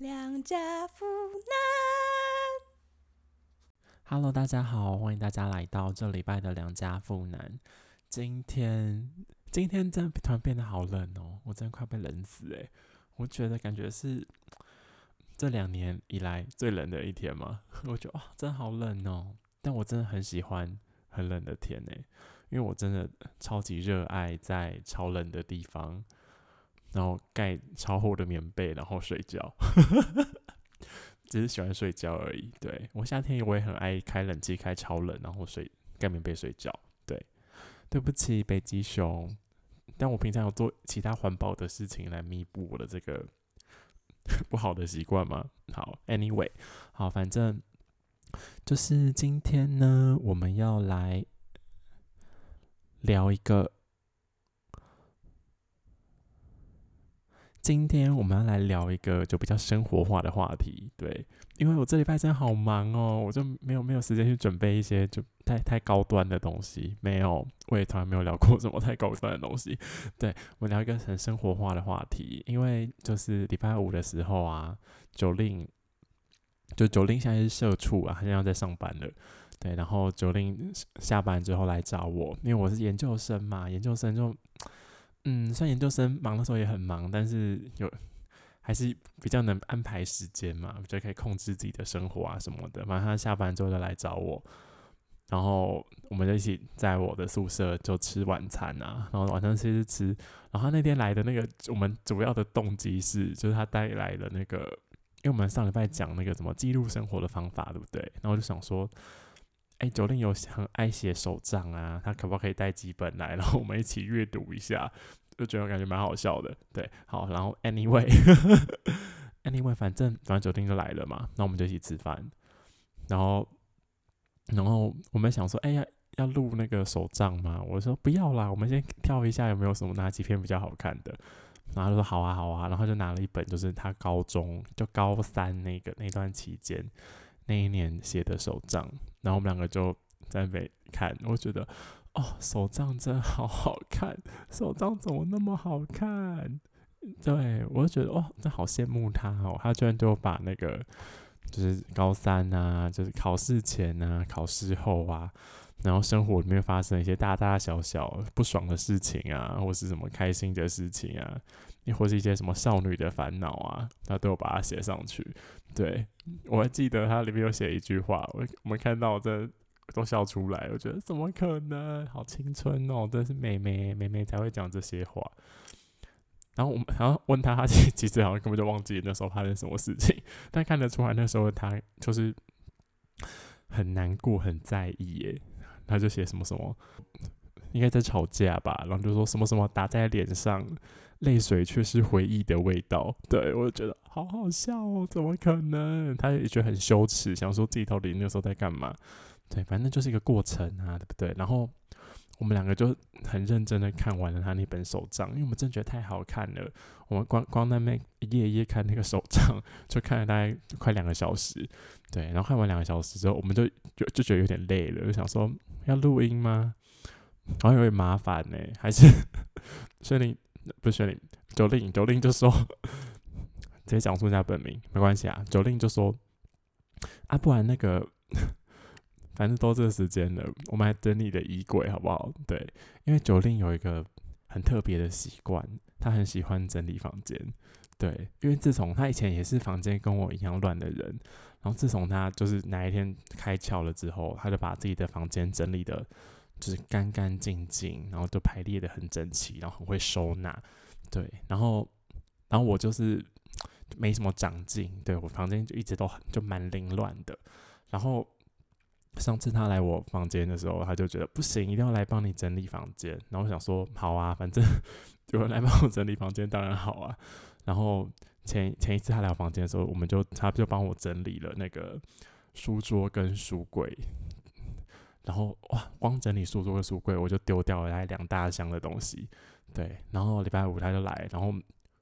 良家妇男。Hello，大家好，欢迎大家来到这礼拜的良家妇男。今天今天真的突然变得好冷哦，我真的快被冷死诶。我觉得感觉是这两年以来最冷的一天嘛。我觉得哇，真的好冷哦。但我真的很喜欢很冷的天诶，因为我真的超级热爱在超冷的地方，然后盖超厚的棉被，然后睡觉。只是喜欢睡觉而已。对我夏天我也很爱开冷气，开超冷，然后睡盖棉被睡觉。对，对不起北极熊，但我平常有做其他环保的事情来弥补我的这个 不好的习惯吗？好，anyway，好，反正就是今天呢，我们要来聊一个。今天我们要来聊一个就比较生活化的话题，对，因为我这礼拜真的好忙哦，我就没有没有时间去准备一些就太太高端的东西，没有，我也从来没有聊过什么太高端的东西，对我聊一个很生活化的话题，因为就是礼拜五的时候啊，九令就九令现在是社畜啊，他现在在上班了，对，然后九令下班之后来找我，因为我是研究生嘛，研究生就。嗯，虽然研究生忙的时候也很忙，但是有还是比较能安排时间嘛，我觉得可以控制自己的生活啊什么的。反正他下班之后就来找我，然后我们就一起在我的宿舍就吃晚餐啊，然后晚上吃吃吃。然后他那天来的那个，我们主要的动机是，就是他带来了那个，因为我们上礼拜讲那个什么记录生活的方法，对不对？然后我就想说。哎，九令有很爱写手账啊，他可不可以带几本来，然后我们一起阅读一下？就觉得感觉蛮好笑的。对，好，然后 anyway，anyway，反正反正九令就来了嘛，那我们就一起吃饭。然后，然后我们想说，哎呀，要录那个手账吗？我说不要啦，我们先挑一下有没有什么哪几篇比较好看的。然后他说好啊，好啊，然后就拿了一本，就是他高中就高三那个那段期间那一年写的手账。然后我们两个就在那边看，我觉得哦，手账真好好看，手账怎么那么好看？对我就觉得哦，真好羡慕他哦，他居然就把那个就是高三啊，就是考试前啊、考试后啊，然后生活里面发生一些大大小小不爽的事情啊，或是什么开心的事情啊，亦或是一些什么少女的烦恼啊，他都有把它写上去。对，我还记得他里面有写一句话，我我们看到这都笑出来。我觉得怎么可能？好青春哦，真是妹妹妹妹才会讲这些话。然后我们然后问他，他其实好像根本就忘记那时候发生什么事情，但看得出来那时候他就是很难过、很在意耶。他就写什么什么，应该在吵架吧，然后就说什么什么打在脸上。泪水却是回忆的味道，对我觉得好好笑哦，怎么可能？他也觉得很羞耻，想说自己到底那时候在干嘛？对，反正就是一个过程啊，对不对？然后我们两个就很认真的看完了他那本手账，因为我们真觉得太好看了。我们光光那边一页一页看那个手账，就看了大概快两个小时。对，然后看完两个小时之后，我们就就就觉得有点累了，就想说要录音吗？好像有点麻烦呢，还是 所以你。不是你九令，九令就说直接讲出人家本名没关系啊。九令就说啊，不然那个反正都这个时间了，我们来整理的衣柜好不好？对，因为九令有一个很特别的习惯，他很喜欢整理房间。对，因为自从他以前也是房间跟我一样乱的人，然后自从他就是哪一天开窍了之后，他就把自己的房间整理的。就是干干净净，然后都排列的很整齐，然后很会收纳，对，然后，然后我就是 没什么长进，对我房间就一直都很就蛮凌乱的。然后上次他来我房间的时候，他就觉得不行，一定要来帮你整理房间。然后我想说，好啊，反正 有人来帮我整理房间，当然好啊。然后前前一次他来我房间的时候，我们就他就帮我整理了那个书桌跟书柜。然后哇，光整理书桌和书柜，我就丢掉了来两大箱的东西。对，然后礼拜五他就来，然后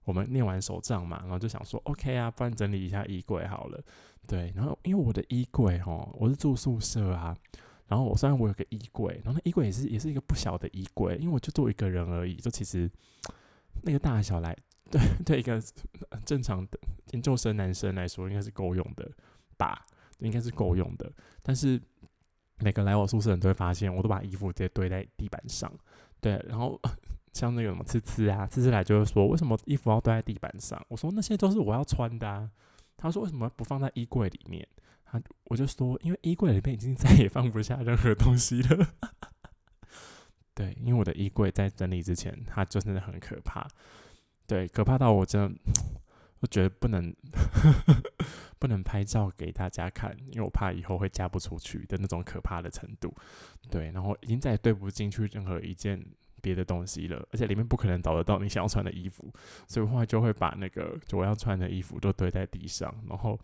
我们念完手账嘛，然后就想说，OK 啊，不然整理一下衣柜好了。对，然后因为我的衣柜哦，我是住宿舍啊，然后我虽然我有个衣柜，然后那衣柜也是也是一个不小的衣柜，因为我就住一个人而已，就其实那个大小来 对对一个正常的研究生男生来说，应该是够用的吧，应该是够用的。但是每个来我宿舍人都会发现，我都把衣服直接堆在地板上，对，然后 像那个什么呲呲啊，呲呲来就会说，为什么衣服要堆在地板上？我说那些都是我要穿的啊。他说为什么不放在衣柜里面？他我就说，因为衣柜里面已经再也放不下任何东西了。对，因为我的衣柜在整理之前，它就真的很可怕。对，可怕到我真的，我觉得不能 不能拍照给大家看，因为我怕以后会嫁不出去的那种可怕的程度。对，然后已经再也对不进去任何一件别的东西了，而且里面不可能找得到你想要穿的衣服，所以后来就会把那个我要穿的衣服都堆在地上，然后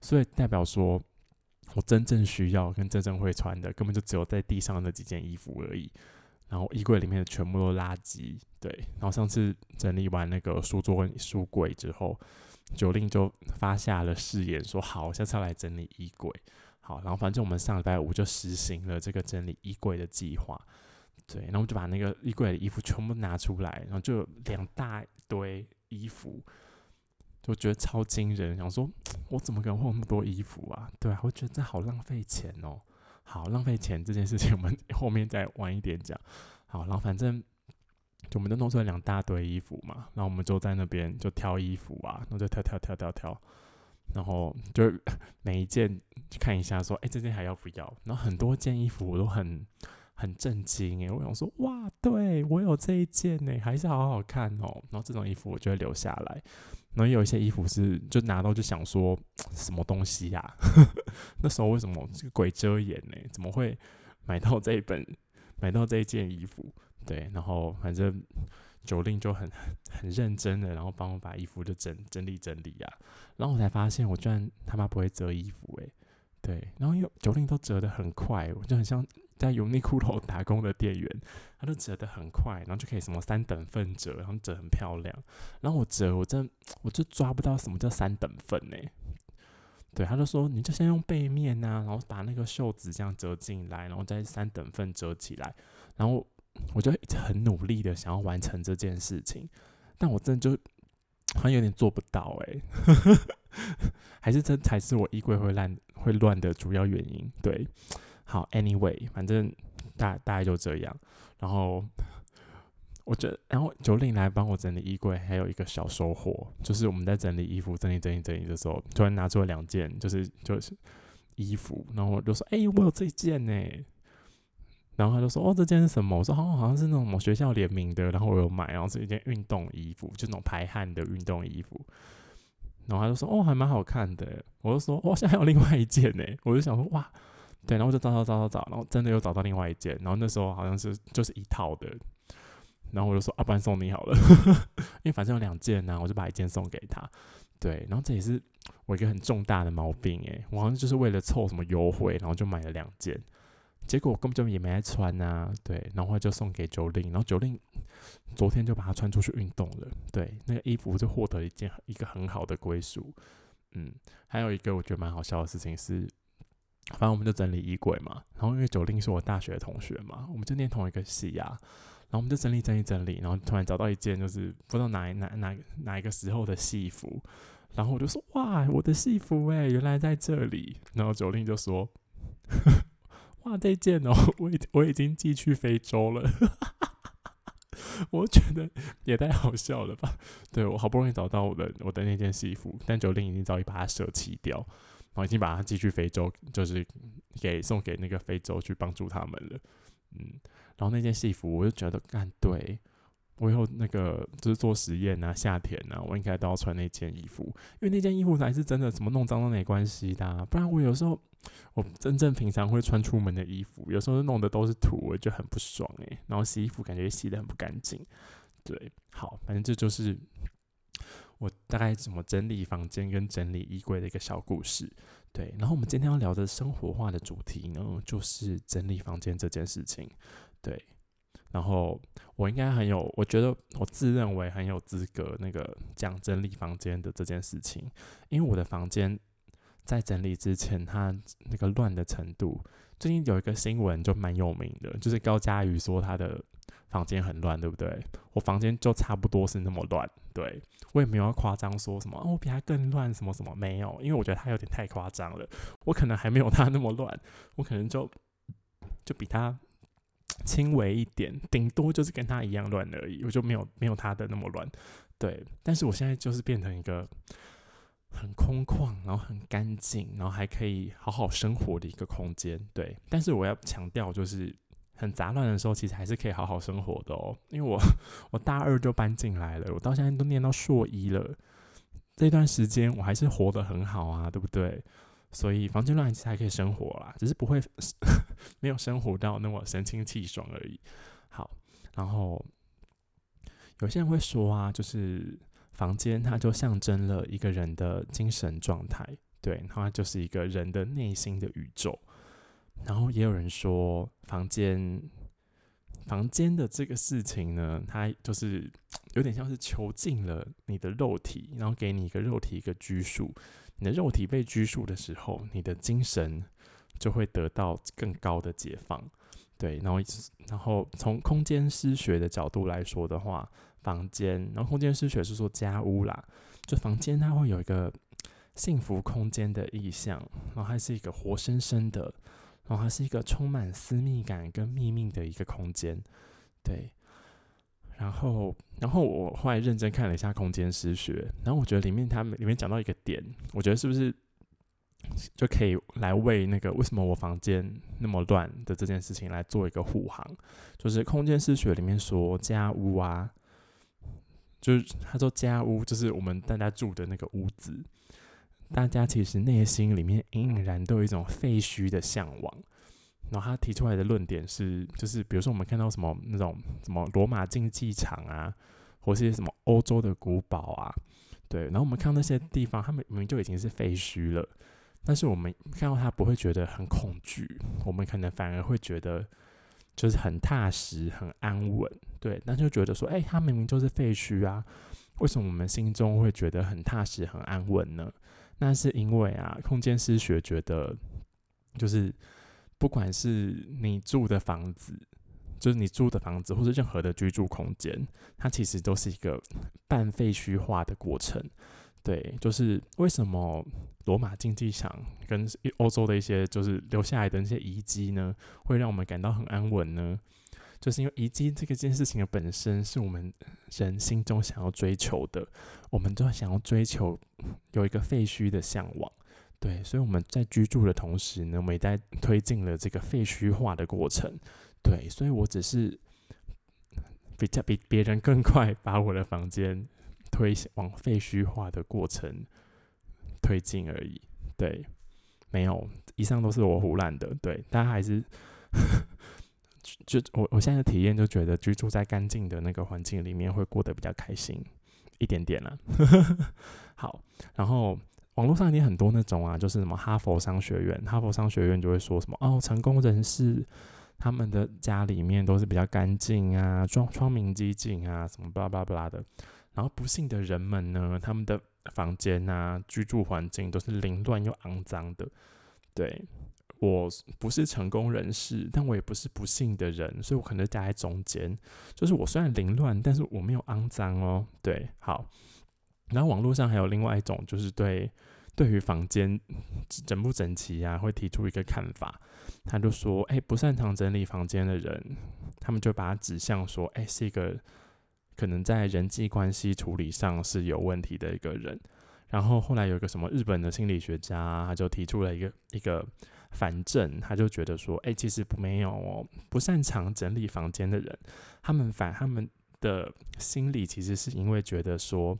所以代表说我真正需要跟真正会穿的，根本就只有在地上那几件衣服而已。然后衣柜里面的全部都垃圾，对。然后上次整理完那个书桌跟书柜之后，九令就发下了誓言，说好下次要来整理衣柜。好，然后反正我们上礼拜五就实行了这个整理衣柜的计划，对。然后就把那个衣柜的衣服全部拿出来，然后就两大堆衣服，就觉得超惊人，想说我怎么可能会有那么多衣服啊？对啊，我觉得这好浪费钱哦。好，浪费钱这件事情，我们 后面再晚一点讲。好，然后反正就我们就弄出来两大堆衣服嘛，然后我们就在那边就挑衣服啊，然后就挑挑挑挑挑，然后就 每一件去看一下，说，哎，这件还要不要？然后很多件衣服我都很很震惊诶，我想说，哇，对我有这一件呢，还是好好看哦。然后这种衣服我就会留下来。然后有一些衣服是就拿到就想说 什么东西呀？那时候为什么这个鬼遮眼呢？怎么会买到这一本买到这一件衣服？对，然后反正九令就很 很认真的，然后帮我把衣服就整整理整理啊。然后我才发现我居然他妈不会折衣服诶。对，然后又九令都折的很快，我就很像。在油腻裤头打工的店员，他都折得很快，然后就可以什么三等份折，然后折很漂亮。然后我折，我真我就抓不到什么叫三等份呢？对，他就说你就先用背面呐，然后把那个袖子这样折进来，然后再三等份折起来。然后我就一直很努力的想要完成这件事情，但我真的就好像有点做不到哎，还是这才是我衣柜会烂会乱的主要原因。对。好，Anyway，反正大大概就这样。然后我觉得，然后九令来帮我整理衣柜，还有一个小收获，就是我们在整理衣服、整理、整理、整理的时候，突然拿出了两件，就是就是衣服。然后我就说：“哎，我有这件呢。”然后他就说：“哦，这件是什么？”我说：“好像好像是那种某学校联名的。”然后我有买，然后是一件运动衣服，就那种排汗的运动衣服。然后他就说：“哦，还蛮好看的。”我就说：“哇，现在还有另外一件呢。”我就想说：“哇。”对，然后就找找找找找，然后真的又找到另外一件，然后那时候好像是就是一套的，然后我就说啊，不然送你好了，因为反正有两件呢，我就把一件送给他。对，然后这也是我一个很重大的毛病诶，我好像就是为了凑什么优惠，然后就买了两件，结果我根本就也没穿啊。对，然后就送给九令，然后九令昨天就把它穿出去运动了。对，那个衣服就获得一件一个很好的归属。嗯，还有一个我觉得蛮好笑的事情是。反正我们就整理衣柜嘛，然后因为九令是我大学同学嘛，我们就念同一个系啊，然后我们就整理整理整理，然后突然找到一件就是不知道哪哪哪哪一个时候的戏服，然后我就说哇，我的戏服哎，原来在这里，然后九令就说，呵呵哇，这件哦，我已我已经寄去非洲了，我觉得也太好笑了吧，对我好不容易找到我的我的那件西服，但九令已经早已把它舍弃掉。然后已经把它寄去非洲，就是给送给那个非洲去帮助他们了。嗯，然后那件西服，我就觉得，干对我以后那个就是做实验啊，夏天啊，我应该都要穿那件衣服，因为那件衣服才是真的，什么弄脏都没关系的。不然我有时候我真正平常会穿出门的衣服，有时候弄的都是土，我就很不爽诶。然后洗衣服感觉洗的很不干净。对，好，反正这就是。我大概怎么整理房间跟整理衣柜的一个小故事，对。然后我们今天要聊的生活化的主题呢，就是整理房间这件事情，对。然后我应该很有，我觉得我自认为很有资格那个讲整理房间的这件事情，因为我的房间在整理之前，它那个乱的程度，最近有一个新闻就蛮有名的，就是高佳瑜说他的房间很乱，对不对？我房间就差不多是那么乱。对我也没有要夸张说什么哦，我比他更乱什么什么没有，因为我觉得他有点太夸张了。我可能还没有他那么乱，我可能就就比他轻微一点，顶多就是跟他一样乱而已。我就没有没有他的那么乱，对。但是我现在就是变成一个很空旷，然后很干净，然后还可以好好生活的一个空间，对。但是我要强调就是。很杂乱的时候，其实还是可以好好生活的哦。因为我 我大二就搬进来了，我到现在都念到硕一了，这段时间我还是活得很好啊，对不对？所以房间乱其实还可以生活啦，只是不会 没有生活到那么神清气爽而已。好，然后有些人会说啊，就是房间它就象征了一个人的精神状态，对，它就是一个人的内心的宇宙。然后也有人说，房间房间的这个事情呢，它就是有点像是囚禁了你的肉体，然后给你一个肉体一个拘束。你的肉体被拘束的时候，你的精神就会得到更高的解放。对，然后然后从空间诗学的角度来说的话，房间，然后空间诗学是说家屋啦，就房间它会有一个幸福空间的意象，然后它是一个活生生的。然后它是一个充满私密感跟秘密的一个空间，对。然后，然后我后来认真看了一下空间诗学，然后我觉得里面他们里面讲到一个点，我觉得是不是就可以来为那个为什么我房间那么乱的这件事情来做一个护航？就是空间诗学里面说家屋啊，就是他说家屋就是我们大家住的那个屋子。大家其实内心里面隐隐然都有一种废墟的向往，然后他提出来的论点是，就是比如说我们看到什么那种什么罗马竞技场啊，或是什么欧洲的古堡啊，对，然后我们看到那些地方，他们明明就已经是废墟了，但是我们看到它不会觉得很恐惧，我们可能反而会觉得就是很踏实、很安稳，对，那就觉得说，哎，它明明就是废墟啊，为什么我们心中会觉得很踏实、很安稳呢？那是因为啊，空间师学觉得，就是不管是你住的房子，就是你住的房子，或者任何的居住空间，它其实都是一个半废墟化的过程。对，就是为什么罗马竞技场跟欧洲的一些就是留下来的那些遗迹呢，会让我们感到很安稳呢？就是因为遗迹这个件事情的本身是我们人心中想要追求的，我们都想要追求有一个废墟的向往，对，所以我们在居住的同时呢，我们也在 推进了这个废墟化的过程，对，所以我只是比较比别人更快把我的房间推往废墟化的过程推进而已，对，没有，以上都是我胡乱的，对，大家还是。就我我现在的体验就觉得居住在干净的那个环境里面会过得比较开心一点点了。好，然后网络上也很多那种啊，就是什么哈佛商学院，哈佛商学院就会说什么哦，成功人士他们的家里面都是比较干净啊，窗窗明几净啊，什么巴拉巴拉巴拉的。然后不幸的人们呢，他们的房间啊，居住环境都是凌乱又肮脏的，对。我不是成功人士，但我也不是不幸的人，所以我可能夹在中间。就是我虽然凌乱，但是我没有肮脏哦。对，好。然后网络上还有另外一种，就是对对于房间整不整齐啊，会提出一个看法。他就说：“哎，不擅长整理房间的人，他们就把它指向说，哎，是一个可能在人际关系处理上是有问题的一个人。”然后后来有一个什么日本的心理学家，他就提出了一个一个。反正他就觉得说，哎，其实没有哦，不擅长整理房间的人，他们反他们的心理其实是因为觉得说，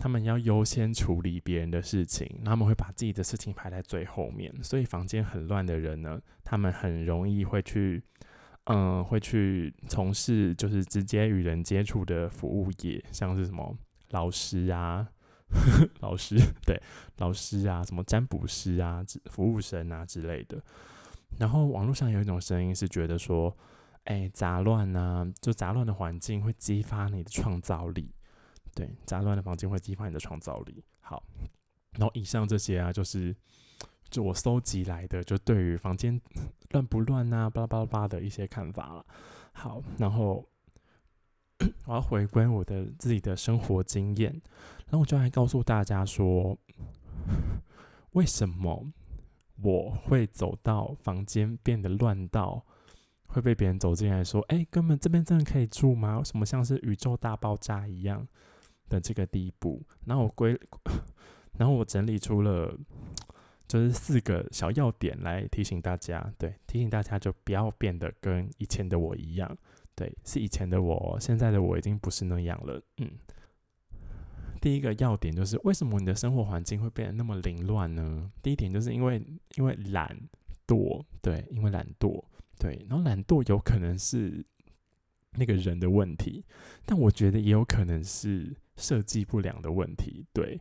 他们要优先处理别人的事情，他们会把自己的事情排在最后面，所以房间很乱的人呢，他们很容易会去，嗯，会去从事就是直接与人接触的服务业，像是什么老师啊。老师对老师啊，什么占卜师啊、服务生啊之类的。然后网络上有一种声音是觉得说，哎，杂乱啊，就杂乱的环境会激发你的创造力。对，杂乱的房间会激发你的创造力。好，然后以上这些啊，就是就我搜集来的，就对于房间 乱不乱啊，巴拉巴拉巴的一些看法了。好，然后我要回归我的自己的生活经验，然后我就来告诉大家说，为什么我会走到房间变得乱到会被别人走进来说：“哎，哥们这边真的可以住吗？为什么像是宇宙大爆炸一样的这个地步？”然后我归，然后我整理出了就是四个小要点来提醒大家，对，提醒大家就不要变得跟以前的我一样。对，是以前的我，现在的我已经不是那样了。嗯，第一个要点就是为什么你的生活环境会变得那么凌乱呢？第一点就是因为因为懒惰，对，因为懒惰，对，然后懒惰有可能是那个人的问题，但我觉得也有可能是设计不良的问题，对。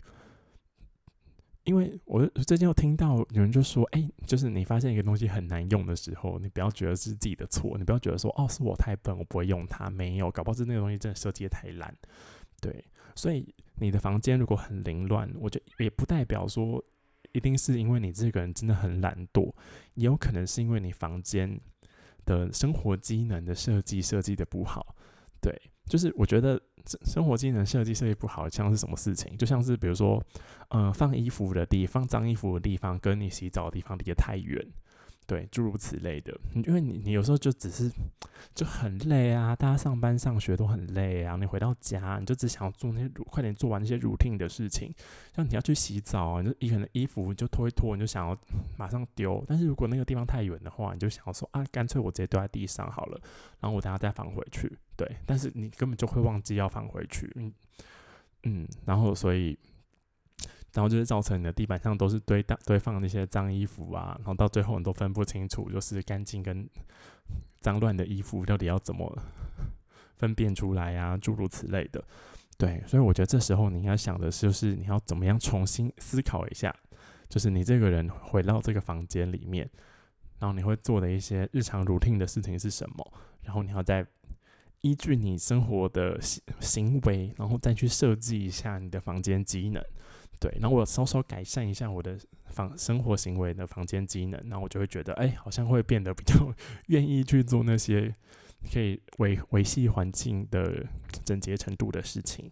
因为我最近又听到有人就说：“哎，就是你发现一个东西很难用的时候，你不要觉得是自己的错，你不要觉得说哦是我太笨，我不会用它。没有，搞不好是那个东西真的设计的太烂。对，所以你的房间如果很凌乱，我觉得也不代表说一定是因为你这个人真的很懒惰，也有可能是因为你房间的生活机能的设计设计的不好。对，就是我觉得。”生活机能设计设计不好，像是什么事情？就像是比如说，呃，放衣服的地方、脏衣服的地方，跟你洗澡的地方离得太远。对，诸如此类的，因为你你有时候就只是就很累啊，大家上班上学都很累啊，你回到家你就只想要做那些快点做完那些 routine 的事情，像你要去洗澡啊，就可能衣服就脱一脱，你就想要马上丢，但是如果那个地方太远的话，你就想要说啊，干脆我直接丢在地上好了，然后我等下再放回去，对，但是你根本就会忘记要放回去，嗯嗯，然后所以。然后就是造成你的地板上都是堆大堆放那些脏衣服啊，然后到最后你都分不清楚，就是干净跟脏乱的衣服到底要怎么分辨出来呀？诸如此类的，对，所以我觉得这时候你要想的就是你要怎么样重新思考一下，就是你这个人回到这个房间里面，然后你会做的一些日常 routine 的事情是什么，然后你要再依据你生活的行行为，然后再去设计一下你的房间机能。对，然后我稍稍改善一下我的房生活行为的房间机能，然后我就会觉得，哎，好像会变得比较 愿意去做那些可以维维系环境的整洁程度的事情。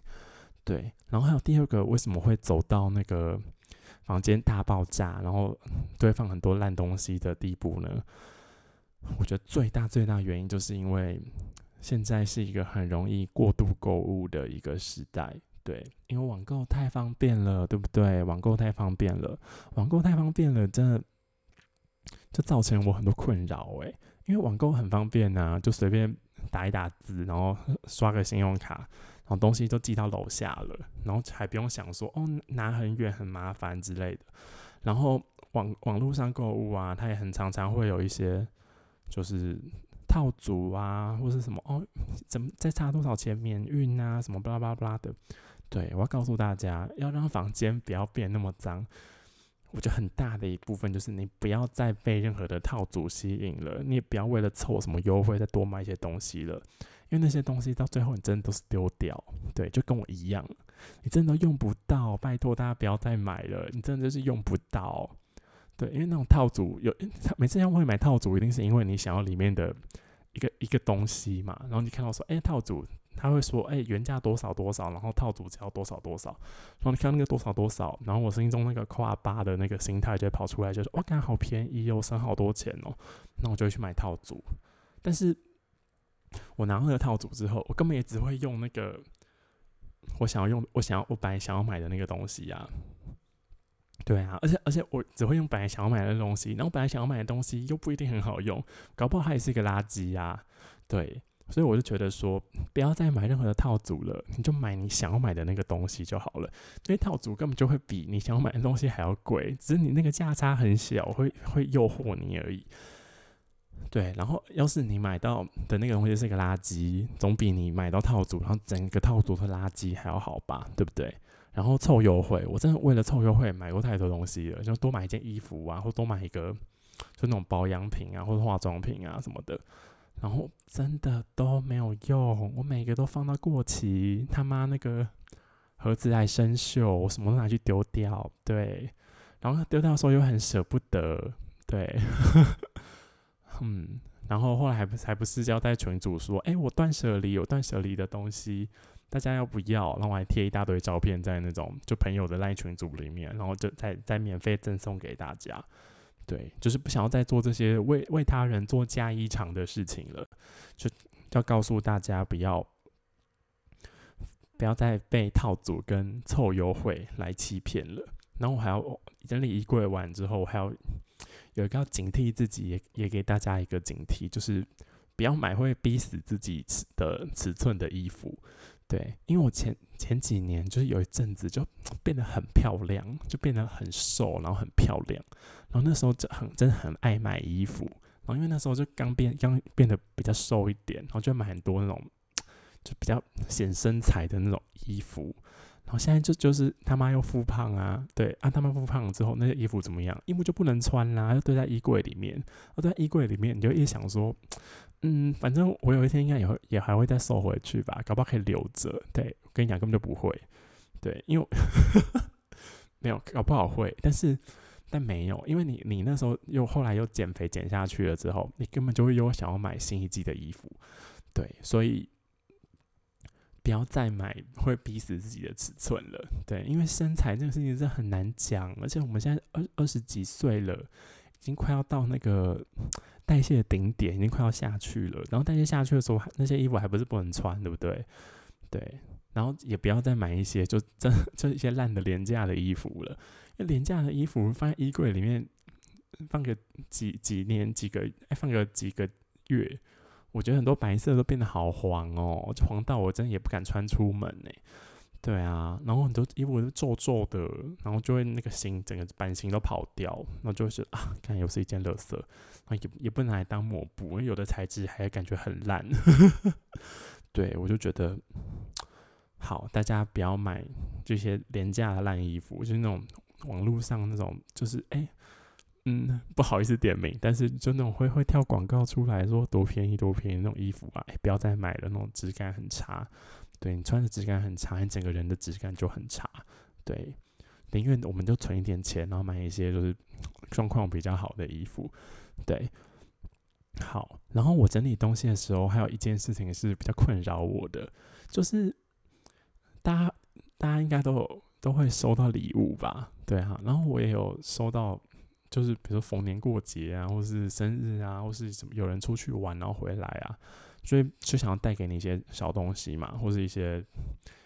对，然后还有第二个，为什么会走到那个房间大爆炸，然后堆放很多烂东西的地步呢？我觉得最大最大原因就是因为现在是一个很容易过度购物的一个时代。对，因为网购太方便了，对不对？网购太方便了，网购太方便了，真的就造成我很多困扰诶，因为网购很方便呐，就随便打一打字，然后 刷个信用卡，然后东西都寄到楼下了，然后还不用想说哦拿很远很麻烦之类的。然后网网络上购物啊，它也很常常会有一些就是套组啊，或是什么哦，怎么再差多少钱免运啊，什么巴拉巴拉巴拉的。对，我要告诉大家，要让房间不要变那么脏。我觉得很大的一部分就是你不要再被任何的套组吸引了，你也不要为了凑什么优惠再多买一些东西了，因为那些东西到最后你真的都是丢掉。对，就跟我一样，你真的用不到，拜托大家不要再买了，你真的就是用不到。对，因为那种套组有，每次要会买套组，一定是因为你想要里面的一个一个东西嘛，然后你看到说，哎，套组。他会说：“哎，原价多少多少，然后套组只要多少多少。”然后你看那个多少多少，然后我心中那个夸八的那个心态就会跑出来，就是哇，感好便宜哦，省好多钱哦。那我就会去买套组。但是我拿那个套组之后，我根本也只会用那个我想要用、我想要、我本来想要买的那个东西呀。对啊，而且而且我只会用本来想要买的东西，然后本来想要买的东西又不一定很好用，搞不好它也是一个垃圾呀。对。所以我就觉得说，不要再买任何的套组了，你就买你想要买的那个东西就好了。因为套组根本就会比你想要买的东西还要贵，只是你那个价差很小，会会诱惑你而已。对，然后要是你买到的那个东西是个垃圾，总比你买到套组，然后整个套组是垃圾还要好吧？对不对？然后凑优惠，我真的为了凑优惠买过太多东西了，就多买一件衣服啊，或多买一个就那种保养品啊，或者化妆品啊什么的。然后真的都没有用，我每个都放到过期，他妈那个盒子还生锈，我什么都拿去丢掉，对，然后丢掉的时候又很舍不得，对，嗯，然后后来还不还不是交代群主说，哎，我断舍离有断舍离的东西，大家要不要？然后我还贴一大堆照片在那种就朋友的赖群组里面，然后就再再免费赠送给大家。对，就是不想要再做这些为为他人做嫁衣裳的事情了，就要告诉大家不要不要再被套组跟凑优惠来欺骗了。然后我还要整理衣柜完之后，我还要有一个要警惕自己，也也给大家一个警惕，就是不要买会逼死自己的尺寸的衣服。对，因为我前前几年就是有一阵子就 变得很漂亮，就变得很瘦，然后很漂亮。然后那时候就很真的很爱买衣服，然后因为那时候就刚变刚变得比较瘦一点，然后就买很多那种 就比较显身材的那种衣服。然后现在就就是他妈又复胖啊，对啊，他妈复胖了之后，那些衣服怎么样？衣服就不能穿啦，就堆在衣柜里面。堆在衣柜里面，你就一直想说，嗯，反正我有一天应该也会也还会再收回去吧，搞不好可以留着。对，我跟你讲，根本就不会。对，因为 没有搞不好会，但是但没有，因为你你那时候又后来又减肥减下去了之后，你根本就会又想要买新一季的衣服。对，所以。不要再买会逼死自己的尺寸了，对，因为身材这个事情是很难讲，而且我们现在二二十几岁了，已经快要到那个 代谢的顶点，已经快要下去了。然后代谢下去的时候，那些衣服还不是不能穿，对不对？对，然后也不要再买一些就真 就一些烂的廉价的衣服了，因为廉价的衣服放在衣柜里面放个几几年几个，哎，放个几个月。我觉得很多白色都变得好黄哦，黄到我真的也不敢穿出门呢。对啊，然后很多衣服是皱皱的，然后就会那个型整个版型都跑掉，然后就是啊，看又是一件垃圾，啊也也不能来当抹布，因为有的材质还感觉很烂。对我就觉得好，大家不要买这些廉价的烂衣服，就是那种网络上那种，就是哎。嗯，不好意思点名，但是就那种会会跳广告出来说多便宜多便宜那种衣服啊，不要再买了，那种质感很差。对你穿的质感很差，你整个人的质感就很差。对，宁愿我们就存一点钱，然后买一些就是 状况比较好的衣服。对，好。然后我整理东西的时候，还有一件事情是比较困扰我的，就是大家大家应该都有都会收到礼物吧？对哈，然后我也有收到。就是比如说逢年过节啊，或是生日啊，或是什么有人出去玩然后回来啊，所以就想要带给你一些小东西嘛，或是一些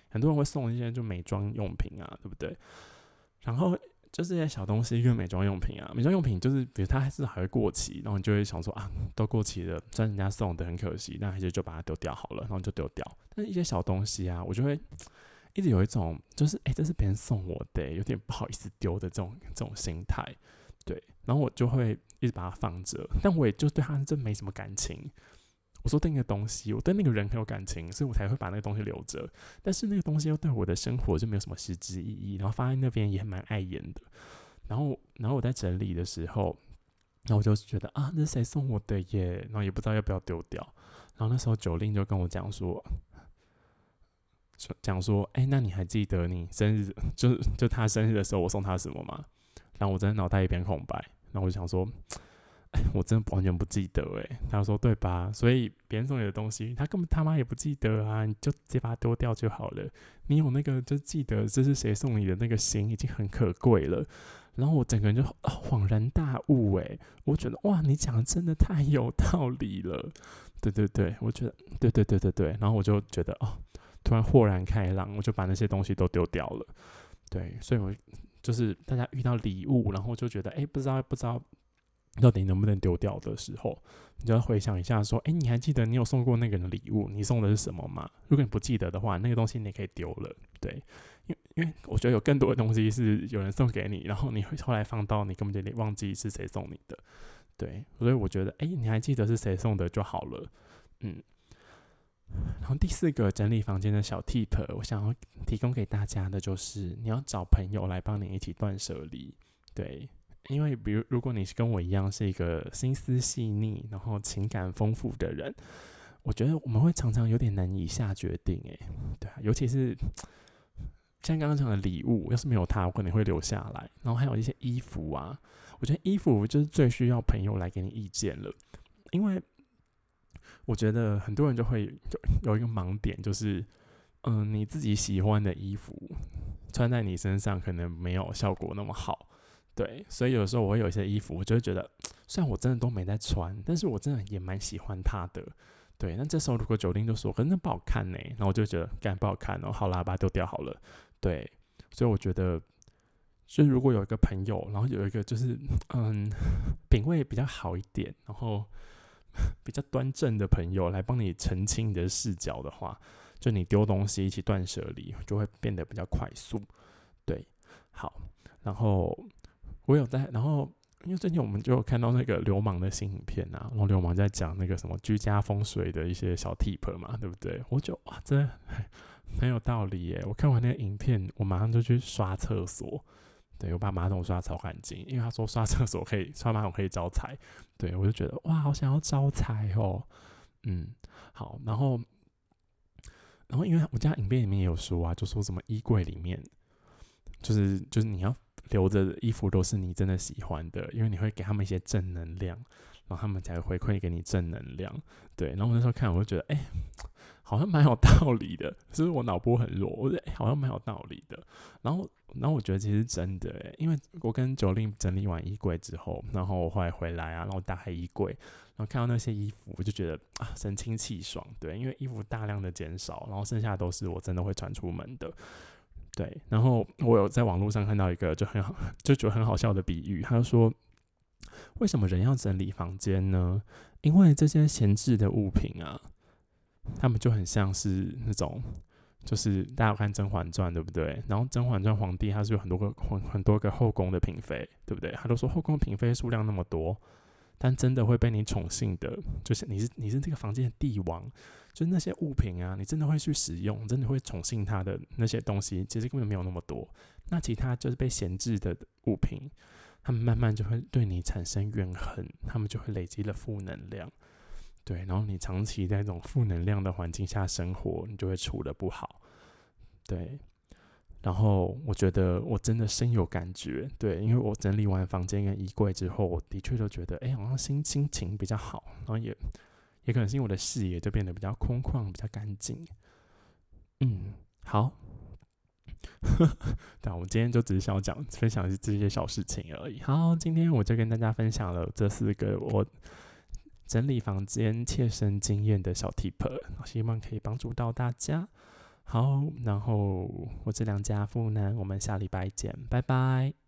很多人会送一些就美妆用品啊，对不对？然后就这些小东西，因为美妆用品啊，美妆用品就是比如它还是还会过期，然后你就会想说啊，都过期了，虽然人家送的很可惜，那还是就把它丢掉好了，然后就丢掉。但是一些小东西啊，我就会一直有一种就是哎，这是别人送我的，有点不好意思丢的这种这种心态。对，然后我就会一直把它放着，但我也就对它真没什么感情。我说对那个东西，我对那个人很有感情，所以我才会把那个东西留着。但是那个东西又对我的生活就没有什么实质意义，然后放在那边也蛮碍眼的。然后，然后我在整理的时候，然后我就觉得啊，那是谁送我的耶？然后也不知道要不要丢掉。然后那时候九令就跟我讲说，说讲说，哎，那你还记得你生日，就是就他生日的时候我送他什么吗？然后我真的脑袋一片空白，然后我就想说，哎，我真的完全不记得哎。他说对吧？所以别人送你的东西，他根本他妈也不记得啊，你就直接把它丢掉就好了。你有那个就记得这是谁送你的那个心，已经很可贵了。然后我整个人就恍然大悟哎，我觉得哇，你讲的真的太有道理了。对对对，我觉得对对对对对。然后我就觉得哦，突然豁然开朗，我就把那些东西都丢掉了。对，所以我。就是大家遇到礼物，然后就觉得哎，不知道不知道到底能不能丢掉的时候，你就要回想一下，说哎，你还记得你有送过那个人的礼物？你送的是什么吗？如果你不记得的话，那个东西你可以丢了。对，因因为我觉得有更多的东西是有人送给你，然后你会后来放到你根本就忘记是谁送你的。对，所以我觉得哎，你还记得是谁送的就好了。嗯。然后第四个整理房间的小 tip，我想要提供给大家的就是，你要找朋友来帮你一起断舍离。对，因为比如如果你是跟我一样是一个心思细腻，然后情感丰富的人，我觉得我们会常常有点难以下决定。诶，对啊，尤其是像刚刚讲的礼物，要是没有它，我可能会留下来。然后还有一些衣服啊，我觉得衣服就是最需要朋友来给你意见了，因为。我觉得很多人就会有有一个盲点，就是嗯，你自己喜欢的衣服穿在你身上可能没有效果那么好，对，所以有时候我会有一些衣服，我就会觉得，虽然我真的都没在穿，但是我真的也蛮喜欢它的，对。那这时候如果酒令就说，可是那不好看呢，然后我就觉得，干不好看哦，好啦，把它丢掉好了，对。所以我觉得，就如果有一个朋友，然后有一个就是嗯，品味比较好一点，然后。比较端正的朋友来帮你澄清你的视角的话，就你丢东西一起断舍离，就会变得比较快速。对，好，然后我有在，然后因为最近我们就看到那个流氓的新影片啊，然后流氓在讲那个什么居家风水的一些小 tip 嘛，对不对？我就哇，真的很有道理耶！我看完那个影片，我马上就去刷厕所。对，我把马桶刷超干净，因为他说刷厕所可以刷马桶可以招财，对我就觉得哇，好想要招财哦，嗯，好，然后，然后因为我家影片里面也有说啊，就说什么衣柜里面，就是就是你要留着的衣服都是你真的喜欢的，因为你会给他们一些正能量，然后他们才会回馈给你正能量，对，然后我那时候看我就觉得，哎。好像蛮有道理的，是不是我脑波很弱？我觉得好像蛮有道理的。然后，然后我觉得其实真的，诶，因为我跟九令整理完衣柜之后，然后我后来回来啊，然后打开衣柜，然后看到那些衣服，我就觉得啊，神清气爽。对，因为衣服大量的减少，然后剩下都是我真的会穿出门的。对，然后我有在网络上看到一个就很好，就觉得很好笑的比喻，他就说，为什么人要整理房间呢？因为这些闲置的物品啊。他们就很像是那种，就是大家看《甄嬛传》对不对？然后《甄嬛传》皇帝他是有很多个很很多个后宫的嫔妃，对不对？他都说后宫嫔妃数量那么多，但真的会被你宠幸的，就是你是你是这个房间的帝王，就是那些物品啊，你真的会去使用，真的会宠幸他的那些东西，其实根本没有那么多。那其他就是被闲置的物品，他们慢慢就会对你产生怨恨，他们就会累积了负能量。对，然后你长期在这种负能量的环境下生活，你就会处的不好。对，然后我觉得我真的深有感觉。对，因为我整理完房间跟衣柜之后，我的确就觉得，哎，好像心心情比较好，然后也也可能是因为我的视野就变得比较空旷、比较干净。嗯，好。对，我们今天就只是想要讲分享这些小事情而已。好，今天我就跟大家分享了这四个我。整理房间切身经验的小 tip，希望可以帮助到大家。好，然后我这两家富男，我们下礼拜见，拜拜。